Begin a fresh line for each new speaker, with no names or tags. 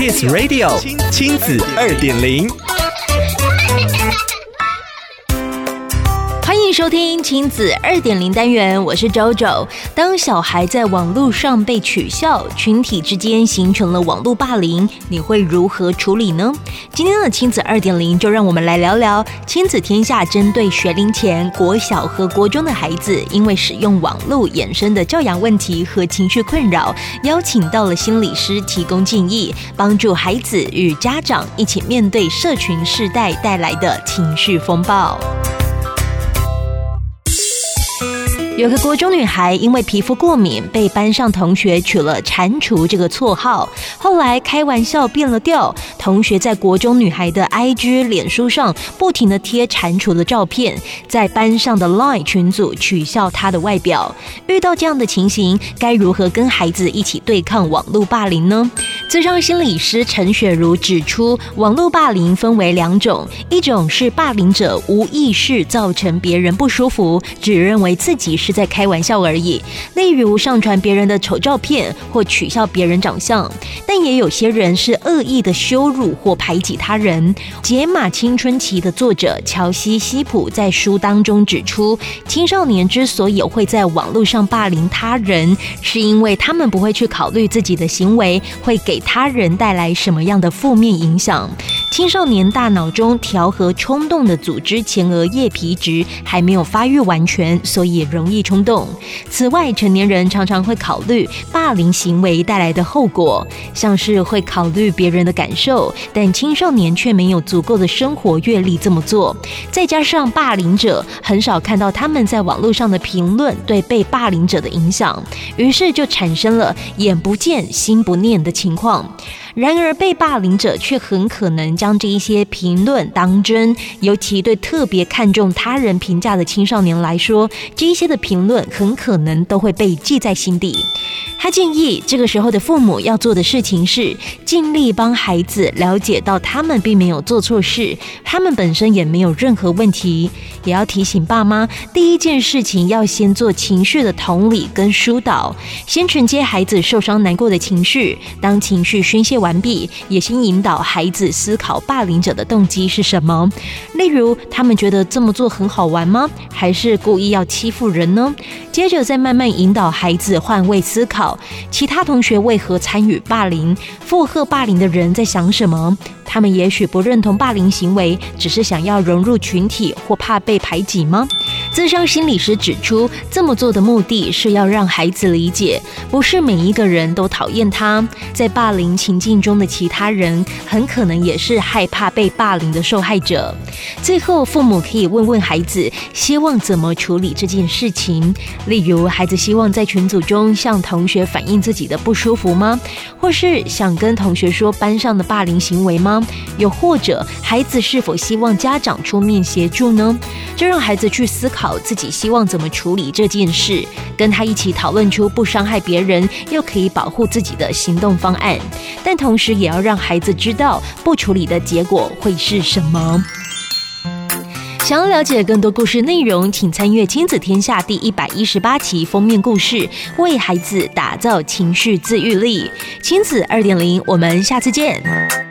Kiss Radio 亲子二点零。
迎收听亲子二点零单元，我是 JoJo。当小孩在网络上被取笑，群体之间形成了网络霸凌，你会如何处理呢？今天的亲子二点零，就让我们来聊聊亲子天下针对学龄前国小和国中的孩子，因为使用网络衍生的教养问题和情绪困扰，邀请到了心理师提供建议，帮助孩子与家长一起面对社群世代带来的情绪风暴。有个国中女孩因为皮肤过敏，被班上同学取了“蟾蜍”这个绰号。后来开玩笑变了调，同学在国中女孩的 IG、脸书上不停地贴蟾蜍的照片，在班上的 Line 群组取笑她的外表。遇到这样的情形，该如何跟孩子一起对抗网络霸凌呢？咨商心理师陈雪茹指出，网络霸凌分为两种，一种是霸凌者无意识造成别人不舒服，只认为自己。是在开玩笑而已，例如上传别人的丑照片或取笑别人长相，但也有些人是恶意的羞辱或排挤他人。《解码青春期》的作者乔西西普在书当中指出，青少年之所以会在网络上霸凌他人，是因为他们不会去考虑自己的行为会给他人带来什么样的负面影响。青少年大脑中调和冲动的组织前额叶皮质还没有发育完全，所以容易冲动。此外，成年人常常会考虑霸凌行为带来的后果，像是会考虑别人的感受，但青少年却没有足够的生活阅历这么做。再加上霸凌者很少看到他们在网络上的评论对被霸凌者的影响，于是就产生了眼不见心不念的情况。 그. 然而，被霸凌者却很可能将这一些评论当真，尤其对特别看重他人评价的青少年来说，这一些的评论很可能都会被记在心底。他建议，这个时候的父母要做的事情是尽力帮孩子了解到他们并没有做错事，他们本身也没有任何问题。也要提醒爸妈，第一件事情要先做情绪的同理跟疏导，先承接孩子受伤难过的情绪。当情绪宣泄完毕，也先引导孩子思考霸凌者的动机是什么。例如，他们觉得这么做很好玩吗？还是故意要欺负人呢？接着再慢慢引导孩子换位思考，其他同学为何参与霸凌？附和霸凌的人在想什么？他们也许不认同霸凌行为，只是想要融入群体或怕被排挤吗？咨商心理师指出，这么做的目的是要让孩子理解，不是每一个人都讨厌他，在霸凌情境中的其他人，很可能也是害怕被霸凌的受害者。最后，父母可以问问孩子，希望怎么处理这件事情。例如，孩子希望在群组中向同学反映自己的不舒服吗？或是想跟同学说班上的霸凌行为吗？又或者，孩子是否希望家长出面协助呢？就让孩子去思考自己希望怎么处理这件事，跟他一起讨论出不伤害别人又可以保护自己的行动方案。但同时，也要让孩子知道不处理的结果会是什么。想要了解更多故事内容，请参阅《亲子天下》第一百一十八期封面故事，为孩子打造情绪自愈力。亲子二点零，我们下次见。